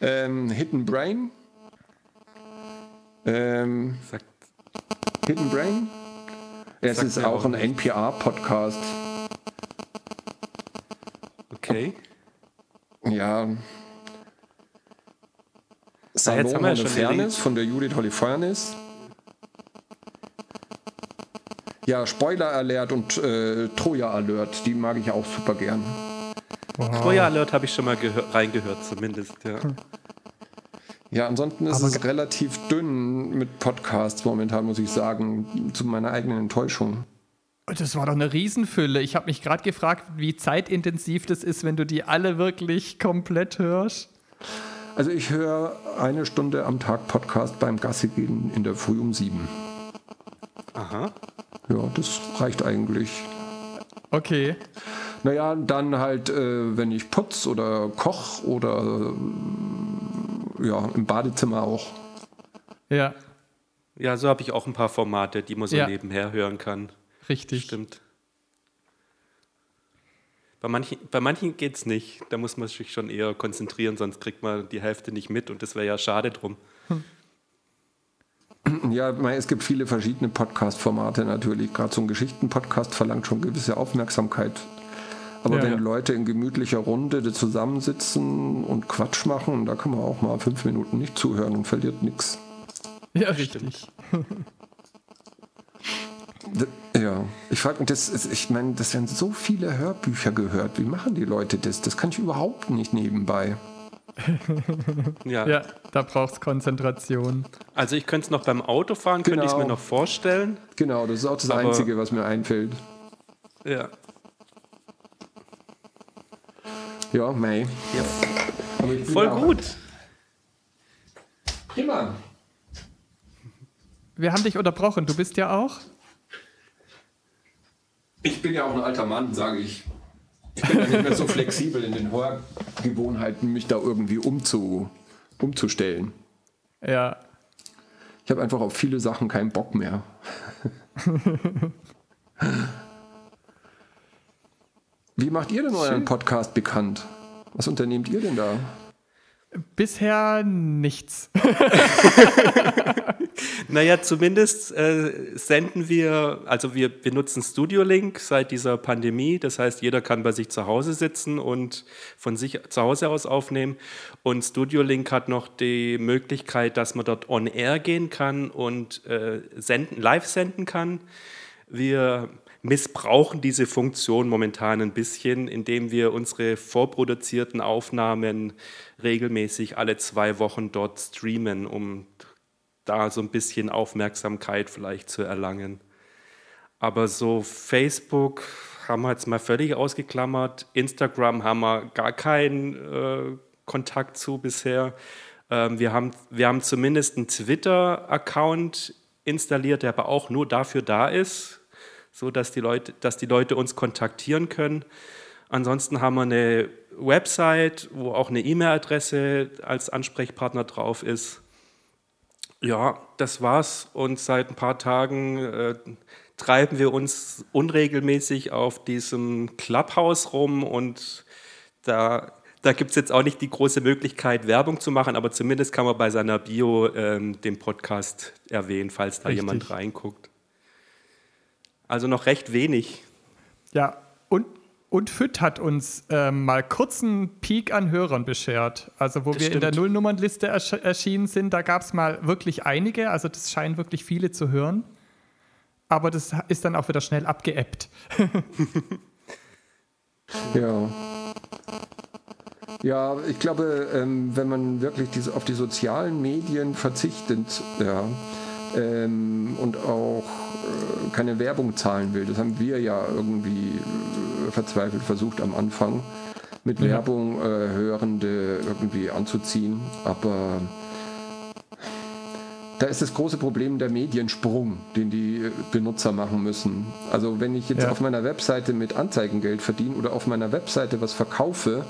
Speaker 3: ähm, Hidden Brain. Ähm, Hidden Brain. Es ist auch ein NPR-Podcast.
Speaker 2: Okay.
Speaker 3: Ja. Salon ohne Fairness von der Judith Holofernes. Ja, Spoiler Alert und äh, Troja Alert, die mag ich auch super gern.
Speaker 2: Wow. Troja Alert habe ich schon mal reingehört, zumindest, ja.
Speaker 3: Ja, ansonsten ist Aber es relativ dünn mit Podcasts momentan, muss ich sagen, zu meiner eigenen Enttäuschung.
Speaker 1: Das war doch eine Riesenfülle. Ich habe mich gerade gefragt, wie zeitintensiv das ist, wenn du die alle wirklich komplett hörst.
Speaker 3: Also ich höre eine Stunde am Tag Podcast beim Gassi gehen in der Früh um sieben.
Speaker 2: Aha.
Speaker 3: Ja, das reicht eigentlich.
Speaker 1: Okay.
Speaker 3: Naja, dann halt, äh, wenn ich putz oder koch oder äh, ja, im Badezimmer auch.
Speaker 1: Ja.
Speaker 2: Ja, so habe ich auch ein paar Formate, die man so ja. nebenher hören kann.
Speaker 1: Richtig.
Speaker 2: Stimmt. Bei manchen, bei manchen geht es nicht. Da muss man sich schon eher konzentrieren, sonst kriegt man die Hälfte nicht mit und das wäre ja schade drum. Hm.
Speaker 3: Ja, es gibt viele verschiedene Podcast-Formate natürlich. Gerade so ein Geschichten-Podcast verlangt schon gewisse Aufmerksamkeit aber ja, wenn ja. Leute in gemütlicher Runde zusammensitzen und Quatsch machen, da kann man auch mal fünf Minuten nicht zuhören und verliert nichts.
Speaker 1: Ja, richtig.
Speaker 3: Ja, ich frage mich, das ich meine, das werden so viele Hörbücher gehört. Wie machen die Leute das? Das kann ich überhaupt nicht nebenbei.
Speaker 1: ja. ja, da braucht es Konzentration.
Speaker 2: Also ich könnte es noch beim Autofahren, genau. könnte ich es mir noch vorstellen.
Speaker 3: Genau, das ist auch das Einzige, was mir einfällt.
Speaker 2: Ja,
Speaker 3: ja, Mai.
Speaker 2: Ja. Voll gut.
Speaker 3: Prima.
Speaker 1: Wir haben dich unterbrochen. Du bist ja auch.
Speaker 3: Ich bin ja auch ein alter Mann, sage ich. Ich bin ja nicht mehr so flexibel in den Hörgewohnheiten, mich da irgendwie umzu, umzustellen.
Speaker 1: Ja.
Speaker 3: Ich habe einfach auf viele Sachen keinen Bock mehr. Wie macht ihr denn euren Podcast bekannt? Was unternehmt ihr denn da?
Speaker 1: Bisher nichts.
Speaker 2: naja, zumindest äh, senden wir, also wir, wir nutzen Studio Link seit dieser Pandemie. Das heißt, jeder kann bei sich zu Hause sitzen und von sich zu Hause aus aufnehmen. Und Studio Link hat noch die Möglichkeit, dass man dort on air gehen kann und äh, senden, live senden kann. Wir missbrauchen diese Funktion momentan ein bisschen, indem wir unsere vorproduzierten Aufnahmen regelmäßig alle zwei Wochen dort streamen, um da so ein bisschen Aufmerksamkeit vielleicht zu erlangen. Aber so Facebook haben wir jetzt mal völlig ausgeklammert. Instagram haben wir gar keinen äh, Kontakt zu bisher. Ähm, wir, haben, wir haben zumindest einen Twitter-Account installiert, der aber auch nur dafür da ist, so dass die Leute, dass die Leute uns kontaktieren können. Ansonsten haben wir eine Website, wo auch eine E-Mail-Adresse als Ansprechpartner drauf ist. Ja, das war's. Und seit ein paar Tagen äh, treiben wir uns unregelmäßig auf diesem Clubhouse rum und da, da gibt es jetzt auch nicht die große Möglichkeit, Werbung zu machen, aber zumindest kann man bei seiner Bio ähm, den Podcast erwähnen, falls da Richtig. jemand reinguckt. Also noch recht wenig.
Speaker 1: Ja, und und FIT hat uns ähm, mal kurzen Peak an Hörern beschert. Also, wo das wir stimmt. in der Nullnummernliste ersch erschienen sind, da gab es mal wirklich einige. Also, das scheinen wirklich viele zu hören. Aber das ist dann auch wieder schnell abgeebbt.
Speaker 3: ja. Ja, ich glaube, ähm, wenn man wirklich diese, auf die sozialen Medien verzichtet, ja, ähm, und auch äh, keine Werbung zahlen will, das haben wir ja irgendwie äh, verzweifelt versucht am Anfang, mit ja. Werbung äh, Hörende irgendwie anzuziehen, aber da ist das große Problem der Mediensprung, den die äh, Benutzer machen müssen. Also wenn ich jetzt ja. auf meiner Webseite mit Anzeigengeld verdiene oder auf meiner Webseite was verkaufe,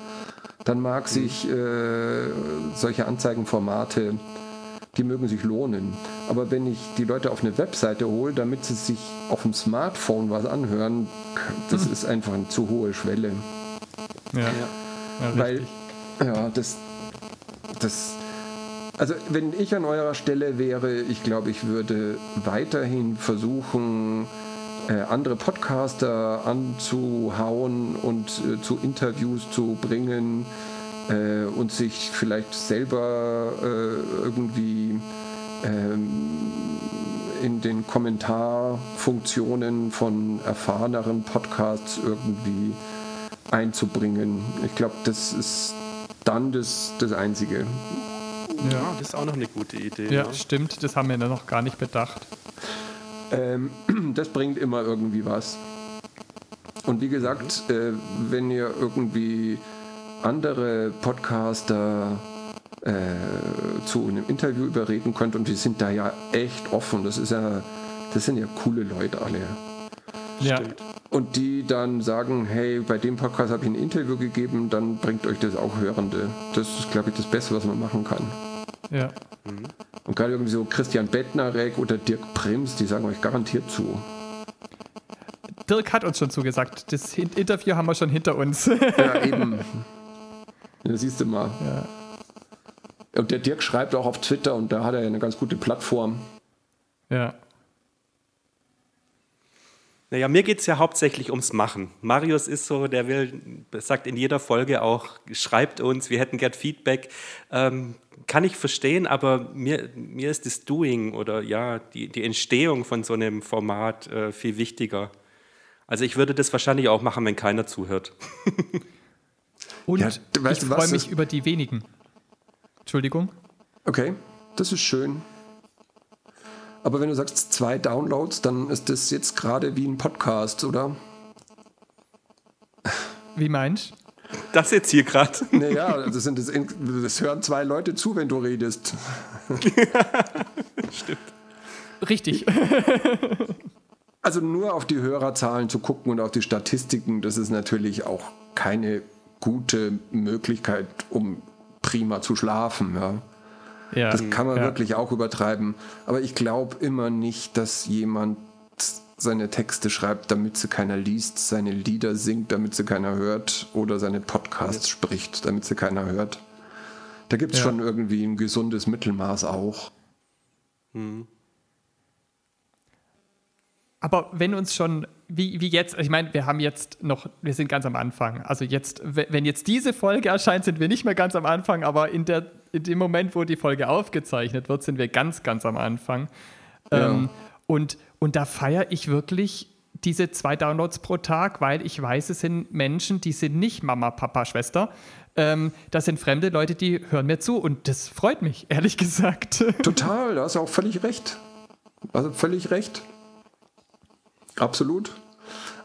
Speaker 3: dann mag mhm. sich äh, solche Anzeigenformate, die mögen sich lohnen. Aber wenn ich die Leute auf eine Webseite hole, damit sie sich auf dem Smartphone was anhören, das mhm. ist einfach eine zu hohe Schwelle.
Speaker 1: Ja, ja.
Speaker 3: ja Weil, ja, das, das also wenn ich an eurer Stelle wäre, ich glaube, ich würde weiterhin versuchen, äh, andere Podcaster anzuhauen und äh, zu Interviews zu bringen äh, und sich vielleicht selber äh, irgendwie ähm, in den Kommentarfunktionen von erfahreneren Podcasts irgendwie einzubringen. Ich glaube, das ist dann das, das Einzige.
Speaker 2: Ja, das ist auch noch eine gute Idee.
Speaker 1: Ja, ne? stimmt, das haben wir noch gar nicht bedacht.
Speaker 3: Ähm, das bringt immer irgendwie was. Und wie gesagt, äh, wenn ihr irgendwie andere Podcaster äh, zu einem Interview überreden könnt, und wir sind da ja echt offen, das ist ja, das sind ja coole Leute alle.
Speaker 1: Ja.
Speaker 3: Und die dann sagen, hey, bei dem Podcast habe ich ein Interview gegeben, dann bringt euch das auch Hörende. Das ist, glaube ich, das Beste, was man machen kann.
Speaker 1: Ja.
Speaker 3: Mhm. Und gerade irgendwie so Christian Bettnarek oder Dirk Prims, die sagen euch garantiert zu.
Speaker 1: Dirk hat uns schon zugesagt. Das Interview haben wir schon hinter uns.
Speaker 3: ja, eben. Ja, siehst du mal. Ja. Und der Dirk schreibt auch auf Twitter und da hat er eine ganz gute Plattform.
Speaker 1: Ja.
Speaker 2: Naja, mir geht es ja hauptsächlich ums Machen. Marius ist so, der will, sagt in jeder Folge auch, schreibt uns, wir hätten gern Feedback. Ähm, kann ich verstehen, aber mir, mir ist das Doing oder ja, die, die Entstehung von so einem Format äh, viel wichtiger. Also ich würde das wahrscheinlich auch machen, wenn keiner zuhört.
Speaker 1: Und ja, ich freue mich über die wenigen. Entschuldigung.
Speaker 3: Okay, das ist schön. Aber wenn du sagst zwei Downloads, dann ist das jetzt gerade wie ein Podcast, oder?
Speaker 1: Wie meinst du?
Speaker 2: Das jetzt hier gerade.
Speaker 3: Naja, das, sind das, das hören zwei Leute zu, wenn du redest.
Speaker 2: Stimmt.
Speaker 1: Richtig.
Speaker 3: Also nur auf die Hörerzahlen zu gucken und auf die Statistiken, das ist natürlich auch keine gute Möglichkeit, um prima zu schlafen. Ja. Ja, das kann man ja. wirklich auch übertreiben. Aber ich glaube immer nicht, dass jemand seine Texte schreibt, damit sie keiner liest, seine Lieder singt, damit sie keiner hört oder seine Podcasts ja. spricht, damit sie keiner hört. Da gibt es schon irgendwie ein gesundes Mittelmaß auch. Mhm.
Speaker 1: Aber wenn uns schon, wie, wie jetzt, ich meine, wir haben jetzt noch, wir sind ganz am Anfang. Also jetzt, wenn jetzt diese Folge erscheint, sind wir nicht mehr ganz am Anfang, aber in, der, in dem Moment, wo die Folge aufgezeichnet wird, sind wir ganz, ganz am Anfang. Ja. Ähm, und, und da feiere ich wirklich diese zwei Downloads pro Tag, weil ich weiß, es sind Menschen, die sind nicht Mama, Papa, Schwester. Ähm, das sind fremde Leute, die hören mir zu und das freut mich, ehrlich gesagt.
Speaker 3: Total, da hast du auch völlig recht. Also völlig recht. Absolut.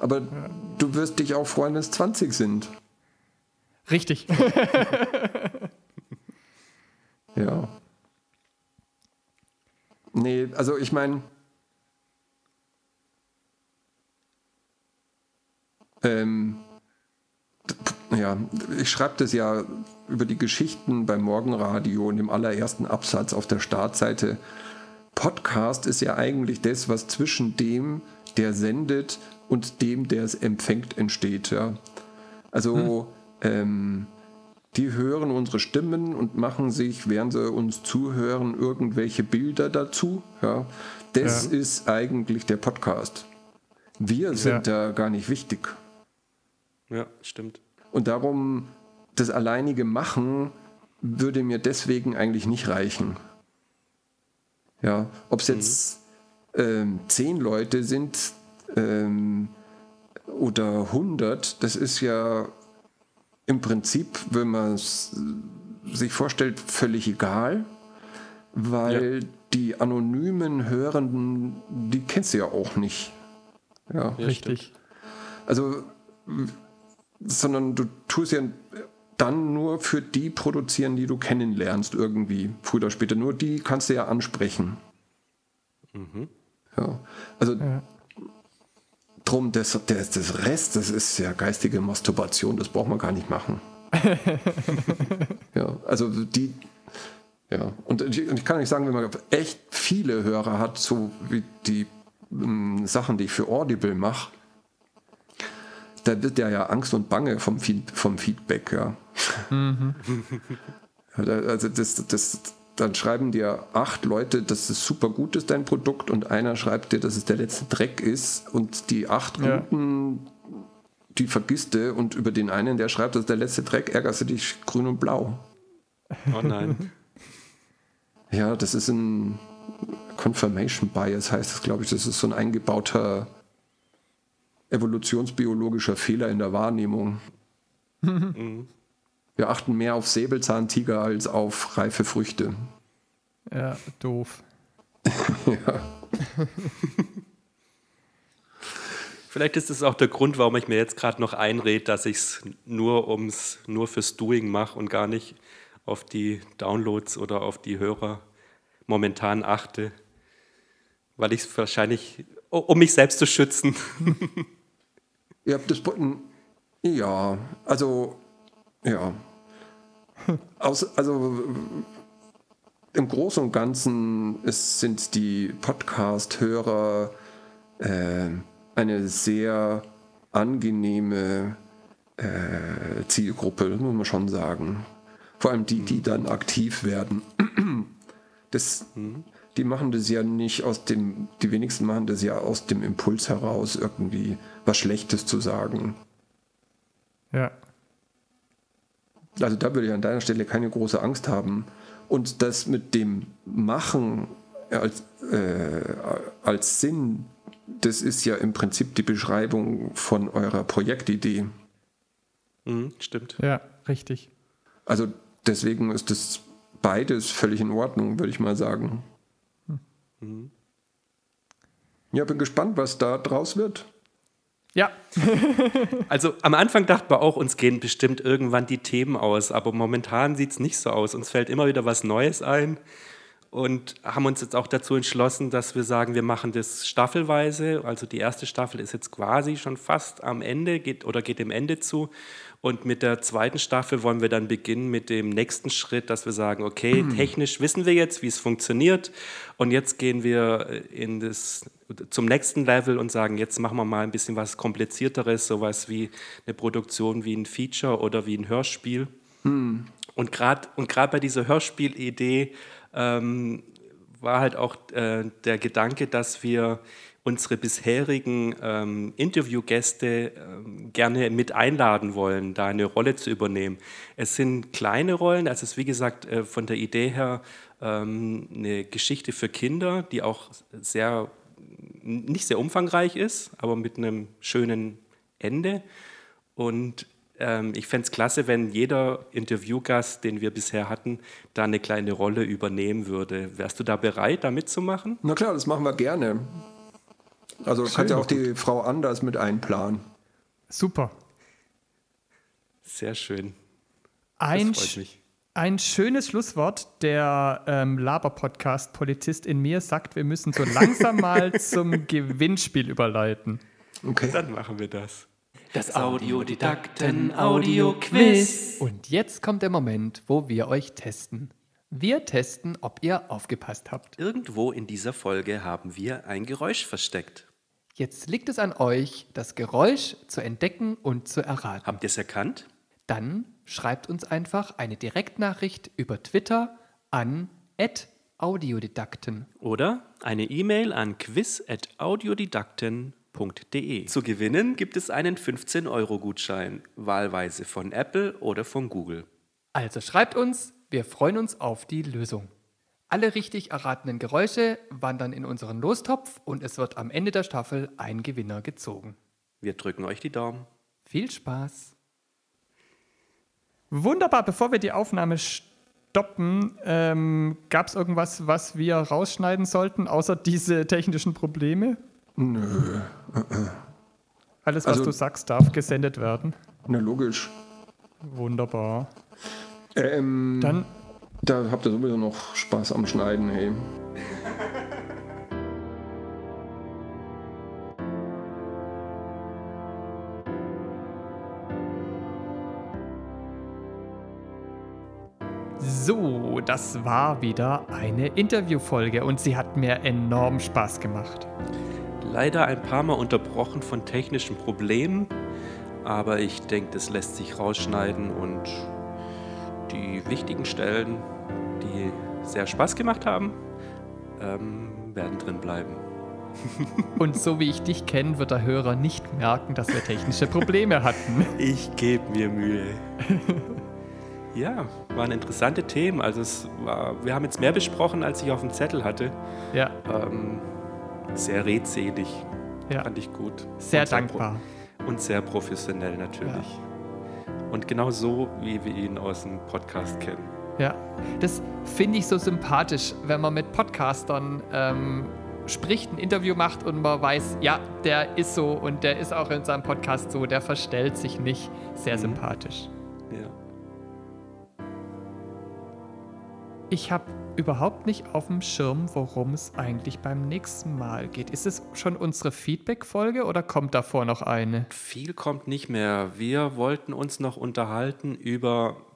Speaker 3: Aber ja. du wirst dich auch freuen, wenn es 20 sind.
Speaker 1: Richtig.
Speaker 3: ja. Nee, also ich meine, ähm, ja, ich schreibe das ja über die Geschichten beim Morgenradio in dem allerersten Absatz auf der Startseite. Podcast ist ja eigentlich das, was zwischen dem, der sendet, und dem, der es empfängt, entsteht. Ja. Also hm. ähm, die hören unsere Stimmen und machen sich, während sie uns zuhören, irgendwelche Bilder dazu. Ja. Das ja. ist eigentlich der Podcast. Wir sind ja. da gar nicht wichtig.
Speaker 2: Ja, stimmt.
Speaker 3: Und darum, das alleinige Machen würde mir deswegen eigentlich nicht reichen. Ja, ob es jetzt ähm, zehn Leute sind ähm, oder hundert, das ist ja im Prinzip, wenn man es sich vorstellt, völlig egal, weil ja. die anonymen Hörenden, die kennst du ja auch nicht.
Speaker 1: Ja, richtig.
Speaker 3: Also sondern du tust ja dann nur für die produzieren, die du kennenlernst irgendwie, früher oder später. Nur die kannst du ja ansprechen. Mhm. Ja. Also ja. drum, das, das, das Rest, das ist ja geistige Masturbation, das braucht man gar nicht machen. ja, also die, ja, und ich, und ich kann nicht sagen, wenn man echt viele Hörer hat, so wie die m, Sachen, die ich für Audible mache, da wird ja ja Angst und Bange vom, vom Feedback, ja. Mhm. also das, das, dann schreiben dir acht Leute, dass es super gut ist, dein Produkt, und einer schreibt dir, dass es der letzte Dreck ist, und die acht ja. guten, die vergisst du, und über den einen, der schreibt, dass es der letzte Dreck, ärgerst du dich grün und blau.
Speaker 2: Oh nein.
Speaker 3: ja, das ist ein Confirmation Bias, heißt das, glaube ich. Das ist so ein eingebauter evolutionsbiologischer Fehler in der Wahrnehmung. Mhm. Wir achten mehr auf Säbelzahntiger als auf reife Früchte.
Speaker 1: Ja, doof.
Speaker 2: ja. Vielleicht ist es auch der Grund, warum ich mir jetzt gerade noch einrede, dass ich es nur ums nur fürs Doing mache und gar nicht auf die Downloads oder auf die Hörer momentan achte, weil ich es wahrscheinlich um mich selbst zu schützen
Speaker 3: Ihr habt das. Ja, also. Ja. Aus, also. Im Großen und Ganzen ist, sind die Podcast-Hörer äh, eine sehr angenehme äh, Zielgruppe, muss man schon sagen. Vor allem die, die mhm. dann aktiv werden. Das, mhm die machen das ja nicht aus dem, die wenigsten machen das ja aus dem Impuls heraus, irgendwie was Schlechtes zu sagen.
Speaker 1: Ja.
Speaker 3: Also da würde ich an deiner Stelle keine große Angst haben. Und das mit dem Machen als, äh, als Sinn, das ist ja im Prinzip die Beschreibung von eurer Projektidee.
Speaker 2: Mhm, stimmt.
Speaker 1: Ja, richtig.
Speaker 3: Also deswegen ist das beides völlig in Ordnung, würde ich mal sagen. Mhm. Ja, bin gespannt, was da draus wird.
Speaker 1: Ja.
Speaker 2: also am Anfang dachten wir auch, uns gehen bestimmt irgendwann die Themen aus, aber momentan sieht es nicht so aus. Uns fällt immer wieder was Neues ein und haben uns jetzt auch dazu entschlossen, dass wir sagen, wir machen das staffelweise. Also die erste Staffel ist jetzt quasi schon fast am Ende geht, oder geht dem Ende zu. Und mit der zweiten Staffel wollen wir dann beginnen mit dem nächsten Schritt, dass wir sagen, okay, mhm. technisch wissen wir jetzt, wie es funktioniert. Und jetzt gehen wir in das, zum nächsten Level und sagen, jetzt machen wir mal ein bisschen was komplizierteres, sowas wie eine Produktion wie ein Feature oder wie ein Hörspiel. Mhm. Und gerade und bei dieser Hörspielidee ähm, war halt auch äh, der Gedanke, dass wir unsere bisherigen ähm, Interviewgäste ähm, gerne mit einladen wollen, da eine Rolle zu übernehmen. Es sind kleine Rollen, also es ist wie gesagt äh, von der Idee her ähm, eine Geschichte für Kinder, die auch sehr nicht sehr umfangreich ist, aber mit einem schönen Ende. Und ähm, ich fände es klasse, wenn jeder Interviewgast, den wir bisher hatten, da eine kleine Rolle übernehmen würde. Wärst du da bereit, da mitzumachen?
Speaker 3: Na klar, das machen wir gerne. Also Schön. kann ja auch die Frau anders mit einplanen.
Speaker 1: Super.
Speaker 2: Sehr schön.
Speaker 1: Ein, ein schönes Schlusswort. Der ähm, Laber-Podcast Politist in mir sagt, wir müssen so langsam mal zum Gewinnspiel überleiten.
Speaker 2: Okay. Dann machen wir das.
Speaker 4: Das Audiodidakten-Audio-Quiz.
Speaker 1: Und jetzt kommt der Moment, wo wir euch testen. Wir testen, ob ihr aufgepasst habt.
Speaker 2: Irgendwo in dieser Folge haben wir ein Geräusch versteckt.
Speaker 1: Jetzt liegt es an euch, das Geräusch zu entdecken und zu erraten.
Speaker 2: Habt ihr es erkannt?
Speaker 1: Dann schreibt uns einfach eine Direktnachricht über Twitter an audiodidakten.
Speaker 2: Oder eine E-Mail an quiz.audiodidakten.de www.ftf.de. Zu gewinnen gibt es einen 15-Euro-Gutschein, wahlweise von Apple oder von Google.
Speaker 1: Also schreibt uns, wir freuen uns auf die Lösung. Alle richtig erratenen Geräusche wandern in unseren Lostopf und es wird am Ende der Staffel ein Gewinner gezogen.
Speaker 2: Wir drücken euch die Daumen.
Speaker 1: Viel Spaß. Wunderbar, bevor wir die Aufnahme stoppen, ähm, gab es irgendwas, was wir rausschneiden sollten, außer diese technischen Probleme?
Speaker 3: Nö.
Speaker 1: Alles, was also, du sagst, darf gesendet werden.
Speaker 3: Na, logisch.
Speaker 1: Wunderbar.
Speaker 3: Ähm, Dann. Da habt ihr sowieso noch Spaß am Schneiden, hey.
Speaker 1: So, das war wieder eine Interviewfolge und sie hat mir enorm Spaß gemacht
Speaker 2: leider ein paar Mal unterbrochen von technischen Problemen, aber ich denke, das lässt sich rausschneiden und die wichtigen Stellen, die sehr Spaß gemacht haben, ähm, werden drin bleiben.
Speaker 1: Und so wie ich dich kenne, wird der Hörer nicht merken, dass wir technische Probleme hatten.
Speaker 2: Ich gebe mir Mühe. Ja, waren interessante Themen. Also es war, wir haben jetzt mehr besprochen, als ich auf dem Zettel hatte.
Speaker 1: Ja.
Speaker 2: Ähm, sehr redselig. Ja. Fand ich gut.
Speaker 1: Sehr und dankbar.
Speaker 2: Sehr und sehr professionell natürlich. Ja. Und genau so, wie wir ihn aus dem Podcast kennen.
Speaker 1: Ja, das finde ich so sympathisch, wenn man mit Podcastern ähm, spricht, ein Interview macht und man weiß, ja, der ist so und der ist auch in seinem Podcast so, der verstellt sich nicht. Sehr mhm. sympathisch. Ich habe überhaupt nicht auf dem Schirm, worum es eigentlich beim nächsten Mal geht. Ist es schon unsere Feedback-Folge oder kommt davor noch eine?
Speaker 2: Viel kommt nicht mehr. Wir wollten uns noch unterhalten über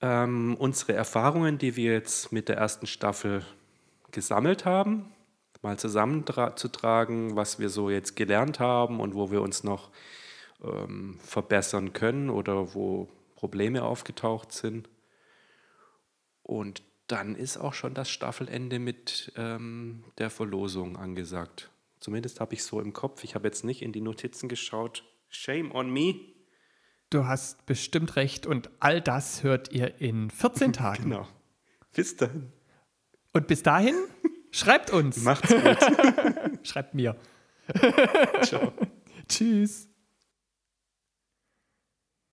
Speaker 2: ähm, unsere Erfahrungen, die wir jetzt mit der ersten Staffel gesammelt haben. Mal zusammenzutragen, was wir so jetzt gelernt haben und wo wir uns noch ähm, verbessern können oder wo Probleme aufgetaucht sind. Und dann ist auch schon das Staffelende mit ähm, der Verlosung angesagt. Zumindest habe ich so im Kopf. Ich habe jetzt nicht in die Notizen geschaut. Shame on me.
Speaker 1: Du hast bestimmt recht und all das hört ihr in 14 Tagen.
Speaker 2: genau. Bis dahin.
Speaker 1: Und bis dahin, schreibt uns.
Speaker 2: Macht's gut.
Speaker 1: schreibt mir.
Speaker 2: Ciao.
Speaker 1: Tschüss.